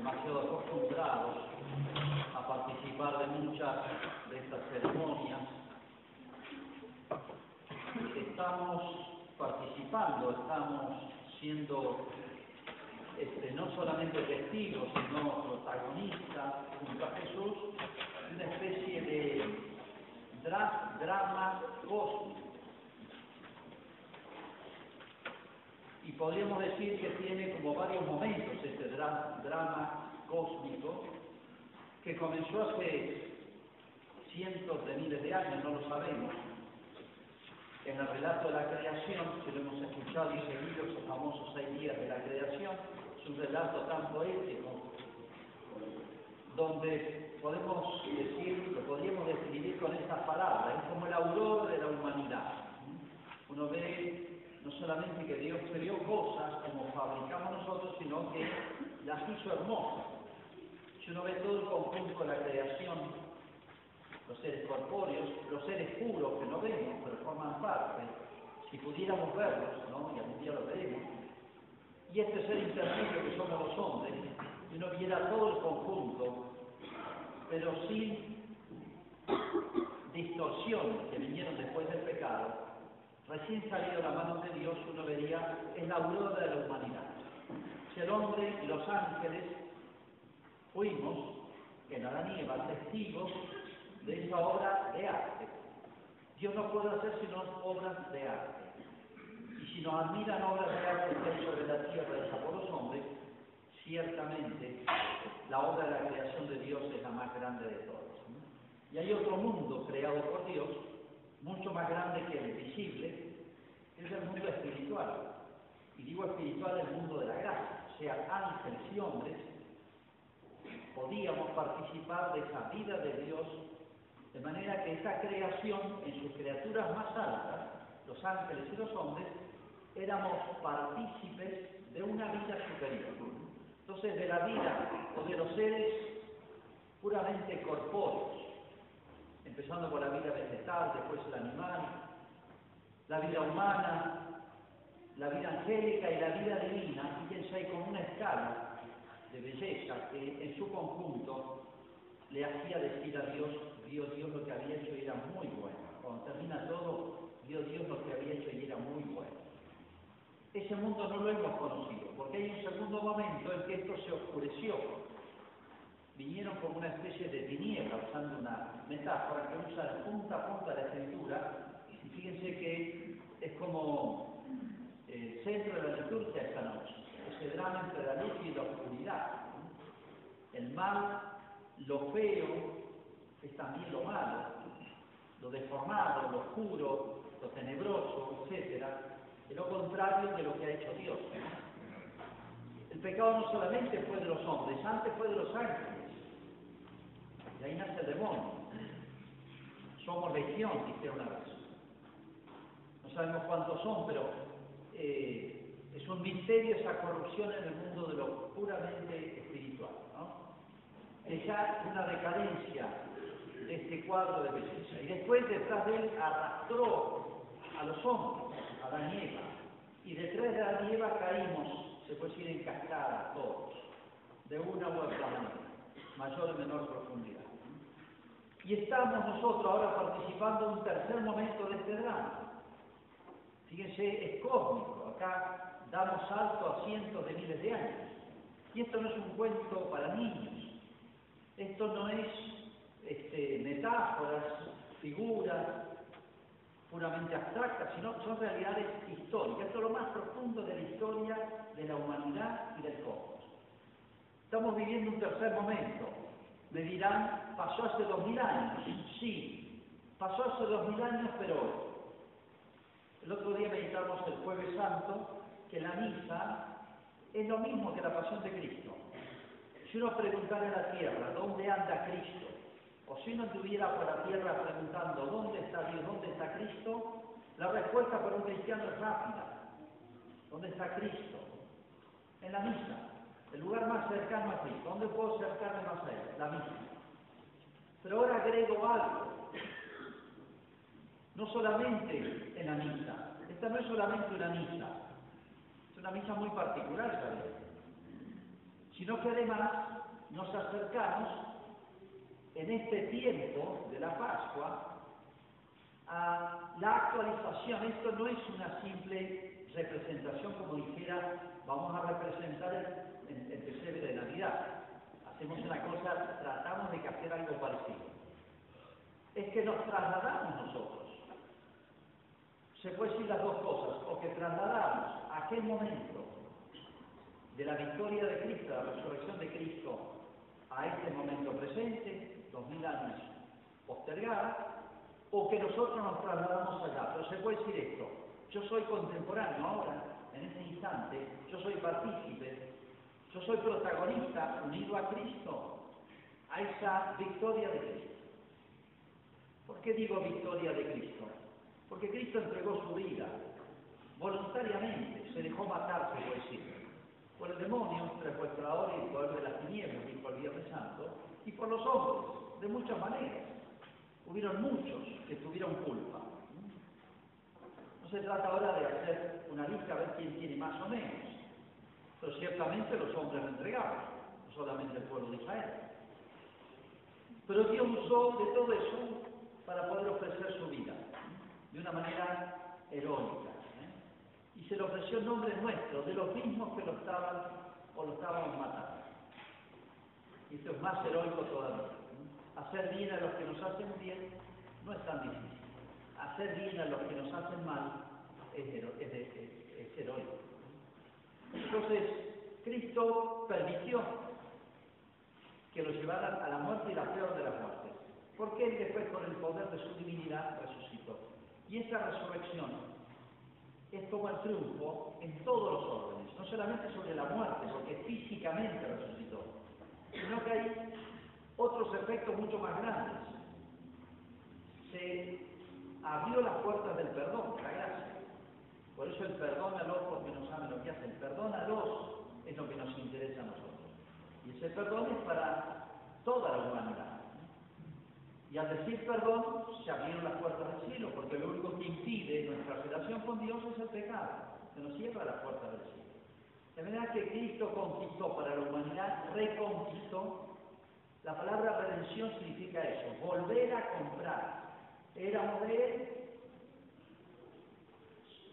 demasiado acostumbrados a participar de muchas de estas ceremonias. Estamos participando, estamos siendo este, no solamente testigos, sino protagonistas junto a Jesús, una especie de drama cósmico. Y podríamos decir que tiene como varios momentos este drama cósmico que comenzó hace cientos de miles de años, no lo sabemos. En el relato de la creación, que lo hemos escuchado y seguido, esos famosos seis días de la creación, es un relato tan poético, donde podemos decir, lo podríamos describir con estas palabras, es como el auror de la humanidad. Uno ve no solamente que Dios creó cosas como fabricamos nosotros, sino que las hizo hermosas. Si uno ve todo el conjunto de la creación, los seres corpóreos, los seres puros que no vemos, pero forman parte, si pudiéramos verlos, ¿no? y algún día lo veremos, y este ser intermedio que somos los hombres, y uno viera todo el conjunto, pero sin distorsiones que vinieron después del pecado, recién salido la mano de Dios, uno vería en la aurora de la humanidad. Si el hombre y los ángeles fuimos, en Adán y Eva, testigos de esa obra de arte. Dios no puede hacer sino obras de arte. Y si nos admiran obras de arte que hay sobre la tierra hechas por los hombres, ciertamente la obra de la creación de Dios es la más grande de todas. Y hay otro mundo creado por Dios, mucho más grande que el visible, es el mundo espiritual. Y digo espiritual, el mundo de la gracia, o sea, ángeles y hombres, podíamos participar de esa vida de Dios, de manera que esa creación, en sus criaturas más altas, los ángeles y los hombres, éramos partícipes de una vida superior. Entonces, de la vida o de los seres puramente corpóreos, empezando por la vida vegetal, después el animal, la vida humana, la vida angélica y la vida divina, fíjense, hay como una escala de belleza que en su conjunto le hacía decir a Dios, vio Dios lo que había hecho y era muy bueno. Cuando termina todo, vio Dios lo que había hecho y era muy bueno. Ese mundo no lo hemos conocido, porque hay un segundo momento en que esto se oscureció. Vinieron como una especie de tiniebla, usando una metáfora que usa de punta a punta de la escritura, y fíjense que es como el centro de la liturgia esta noche, ese drama entre la luz y la oscuridad. El mal, lo feo, es también lo malo, lo deformado, lo oscuro, lo tenebroso, etcétera, es lo contrario de lo que ha hecho Dios. El pecado no solamente fue de los hombres, antes fue de los ángeles. Y ahí nace el demonio. Somos legión, dice una vez. No sabemos cuántos son, pero eh, es un misterio esa corrupción en el mundo de lo puramente espiritual. ¿no? Es ya una decadencia de este cuadro de belleza. Y después detrás de él arrastró a los hombres, a la nieva. Y detrás de la nieva caímos se puede decir en cascada todos, de una u otra manera, mayor o menor profundidad. Y estamos nosotros ahora participando en un tercer momento de este drama. Fíjense, es cósmico, acá damos salto a cientos de miles de años. Y esto no es un cuento para niños, esto no es este, metáforas, figuras puramente abstractas, sino son realidades históricas. Esto es lo más profundo de la historia de la humanidad y del cosmos. Estamos viviendo un tercer momento. Me dirán, pasó hace dos mil años. Sí, pasó hace dos mil años, pero hoy. El otro día meditamos el Jueves Santo que la misa es lo mismo que la pasión de Cristo. Si uno preguntara en la tierra, ¿dónde anda Cristo? O si uno estuviera por la tierra preguntando, ¿dónde está Dios? ¿Dónde está Cristo? La respuesta para un cristiano es rápida. ¿Dónde está Cristo? En la misa. El lugar más cercano a Cristo. ¿Dónde puedo acercarme más a Él? La misa. Pero ahora agrego algo. No solamente en la misa. Esta no es solamente una misa. Es una misa muy particular, ¿sabes? sino que además nos acercamos en este tiempo de la Pascua a la actualización. Esto no es una simple representación como dijera, vamos a representar el, el, de Navidad. Hacemos una cosa, tratamos de hacer algo parecido. Es que nos trasladamos nosotros. Se puede decir las dos cosas, o que trasladamos aquel momento de la victoria de Cristo, la resurrección de Cristo, a este momento presente, dos mil años postergada, o que nosotros nos trasladamos allá. Pero se puede decir esto, yo soy contemporáneo ahora, en este instante, yo soy partícipe, yo soy protagonista unido a Cristo, a esa victoria de Cristo. ¿Por qué digo victoria de Cristo? Porque Cristo entregó su vida voluntariamente, se dejó matar, se puede decir, por el demonio, secuestrador y el poder de las tinieblas, dijo el Viernes Santo, y por los hombres, de muchas maneras. Hubieron muchos que tuvieron culpa. No se trata ahora de hacer una lista a ver quién tiene más o menos, pero ciertamente los hombres entregados, no solamente el pueblo de Israel. Pero Dios usó de todo eso para poder ofrecer su vida de una manera heroica. ¿eh? Y se le ofreció en nombre nuestro, de los mismos que lo estaban o lo estaban matando. Y esto es más heroico todavía. Hacer bien a los que nos hacen bien no es tan difícil. Hacer bien a los que nos hacen mal es, hero es, heroico. Entonces, Cristo permitió que lo llevaran a la muerte y la peor de las muertes. Porque Él después, con el poder de su divinidad, resucitó. Y esa resurrección es como el triunfo en todos los órdenes, no solamente sobre la muerte, porque físicamente resucitó, sino que hay otros efectos mucho más grandes. Se abrió las puertas del perdón, la gracia. Por eso el perdónalos porque no saben lo que hacen. Perdónalos es lo que nos interesa a nosotros. Y ese perdón es para toda la humanidad. Y al decir perdón, se abrieron las puertas del cielo, porque lo único que impide nuestra relación con Dios es el pecado, que nos cierra las puertas del cielo. De manera que Cristo conquistó para la humanidad, reconquistó. La palabra redención significa eso, volver a comprar. Éramos de Él,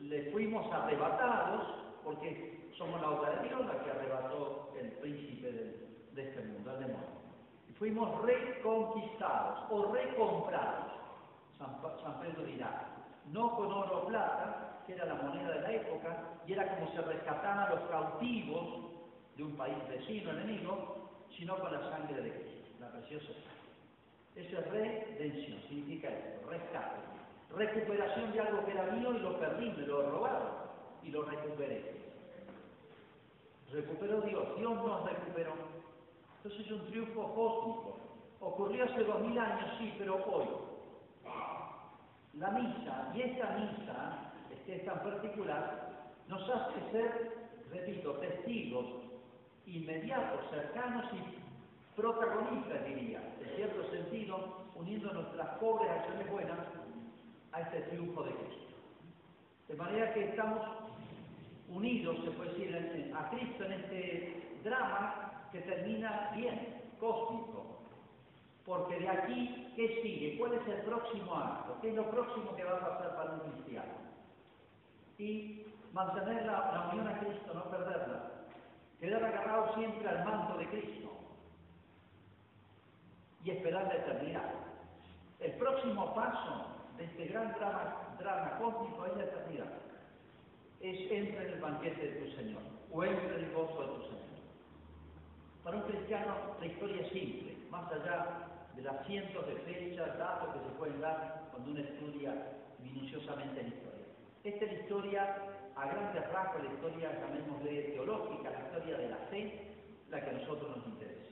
le fuimos arrebatados, porque somos la obra de la que arrebató el príncipe de, este mundo, el demonio. Fuimos reconquistados o recomprados. San, San Pedro dirá, no con oro o plata, que era la moneda de la época, y era como se rescataban a los cautivos de un país vecino, enemigo, sino con la sangre de Cristo, la preciosa sangre. Eso es redención, significa esto, rescate. Recuperación de algo que era mío y lo perdí, me lo robaron y lo recuperé. Recuperó Dios, Dios nos recuperó. Entonces es un triunfo cósmico. Ocurrió hace dos mil años, sí, pero hoy. La misa, y esta misa, que es tan particular, nos hace ser, repito, testigos inmediatos, cercanos y protagonistas, diría, en cierto sentido, uniendo nuestras pobres acciones buenas a este triunfo de Cristo. De manera que estamos unidos, se puede decir, a Cristo en este drama que termina bien, cósmico. Porque de aquí, ¿qué sigue? ¿Cuál es el próximo acto? ¿Qué es lo próximo que va a pasar para un cristiano? Y mantener la, la unión a Cristo, no perderla. Quedar agarrado siempre al manto de Cristo. Y esperar la eternidad. El próximo paso de este gran drama, drama cósmico es la eternidad. Es entra en el banquete de tu Señor, o entra en el gozo de tu Señor. Para un cristiano la historia es simple, más allá de las cientos de fechas, datos que se pueden dar cuando uno estudia minuciosamente la historia. Esta es la historia, a grandes rasgos, la historia, llamémosle teológica, la historia de la fe, la que a nosotros nos interesa.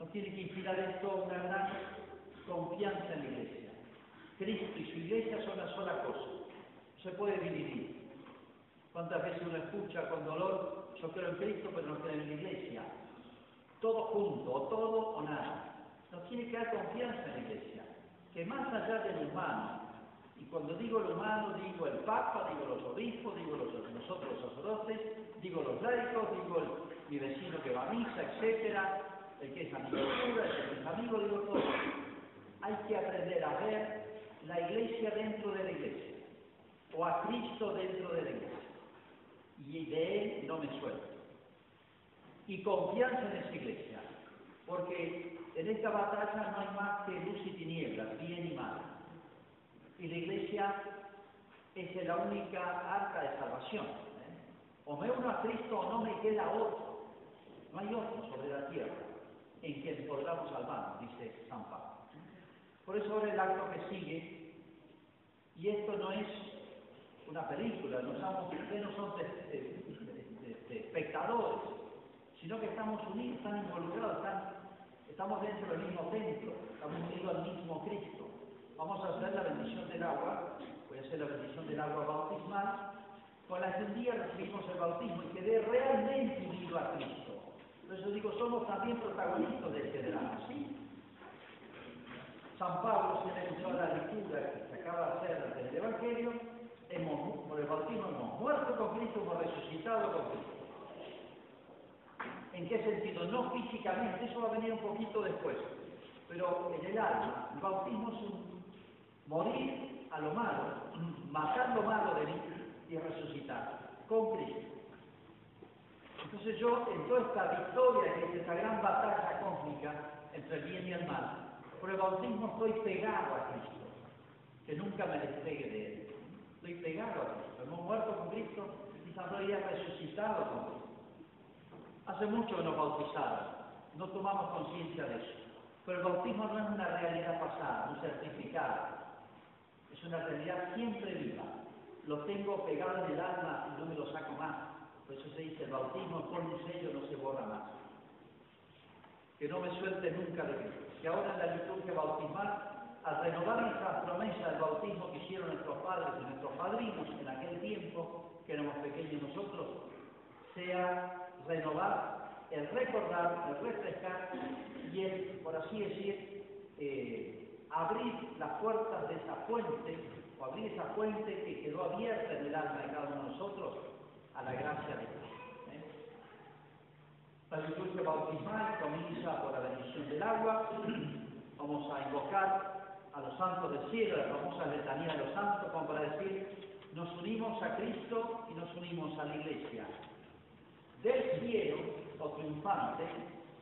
Nos tiene que inspirar esto una gran confianza en la iglesia. Cristo y su iglesia son una sola cosa. No se puede dividir. ¿Cuántas veces uno escucha con dolor, yo creo en Cristo, pero no creo en la iglesia? Todo junto, o todo o nada. Nos tiene que dar confianza en la iglesia, que más allá de lo humano, y cuando digo lo humano, digo el Papa, digo los obispos, digo los, nosotros los sacerdotes, digo los laicos, digo el, mi vecino que va a misa, etcétera, el que es amigo cura, el que es amigo, digo todo. Hay que aprender a ver la iglesia dentro de la iglesia, o a Cristo dentro de la iglesia. Y de Él no me suelto. Y confianza en esa iglesia, porque en esta batalla no hay más que luz y tinieblas, bien y mal. Y la iglesia es la única arca de salvación. ¿eh? O me uno a Cristo o no me queda otro. No hay otro sobre la tierra en quien podamos salvarnos, dice San Pablo. Por eso ahora el acto que sigue, y esto no es una película, no somos, ustedes no son espectadores, sino que estamos unidos, están involucrados, estamos dentro del mismo templo, estamos unidos al mismo Cristo. Vamos a hacer la bendición del agua, voy a hacer la bendición del agua bautismal, con la que un día recibimos el bautismo y quedé realmente unido a Cristo. Por eso digo, somos también protagonistas de este drama, ¿sí? San Pablo, si escuchado la lectura que se acaba de hacer del Evangelio, hemos, por el bautismo hemos muerto con Cristo, hemos resucitado con Cristo. ¿En qué sentido? No físicamente, eso va a venir un poquito después, pero en el alma. El bautismo es un morir a lo malo, matar lo malo de mí y resucitar con Cristo. Entonces yo, en toda esta victoria, en esta gran batalla cósmica entre el bien y el mal, por el bautismo estoy pegado a Cristo, que nunca me despegue de Él. Estoy pegado a Cristo. Hemos muerto con Cristo y todavía resucitado con Cristo. Hace mucho que nos bautizaron, no tomamos conciencia de eso. Pero el bautismo no es una realidad pasada, un certificado. Es una realidad siempre viva. Lo tengo pegado en el alma y no me lo saco más. Por eso se dice, el bautismo por un sello no se borra más. Que no me suelte nunca de Cristo que ahora en la liturgia bautismal, al renovar nuestras promesas del bautismo que hicieron nuestros padres y nuestros padrinos en aquel tiempo, que éramos pequeños nosotros, sea renovar, el recordar, el refrescar y el, por así decir, eh, abrir las puertas de esa fuente, o abrir esa fuente que quedó abierta en el alma de cada uno de nosotros a la gracia de Dios. La liturgia bautismal comienza por la bendición del agua. Vamos a invocar a los santos del cielo, la famosa letanía de los santos, como para decir, nos unimos a Cristo y nos unimos a la iglesia. Del cielo, o triunfante,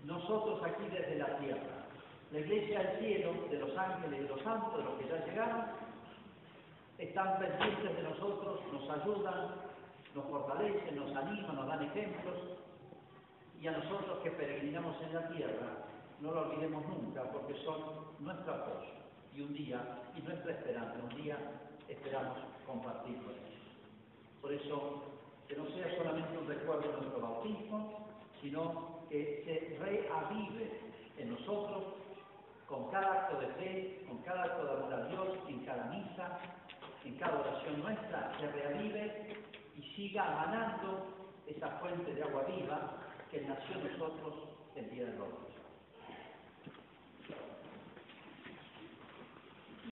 nosotros aquí desde la tierra. La iglesia del cielo, de los ángeles de los santos, de los que ya llegaron, están pendientes de nosotros, nos ayudan, nos fortalecen, nos animan, nos dan ejemplos, y a nosotros que peregrinamos en la tierra, no lo olvidemos nunca, porque son nuestro apoyo y un día, y nuestra esperanza, un día esperamos compartir con ellos. Por eso, que no sea solamente un recuerdo de nuestro bautismo, sino que se reavive en nosotros con cada acto de fe, con cada acto de amor a Dios, en cada misa, en cada oración nuestra, se reavive y siga manando esa fuente de agua viva que nació en nosotros el día del hoy.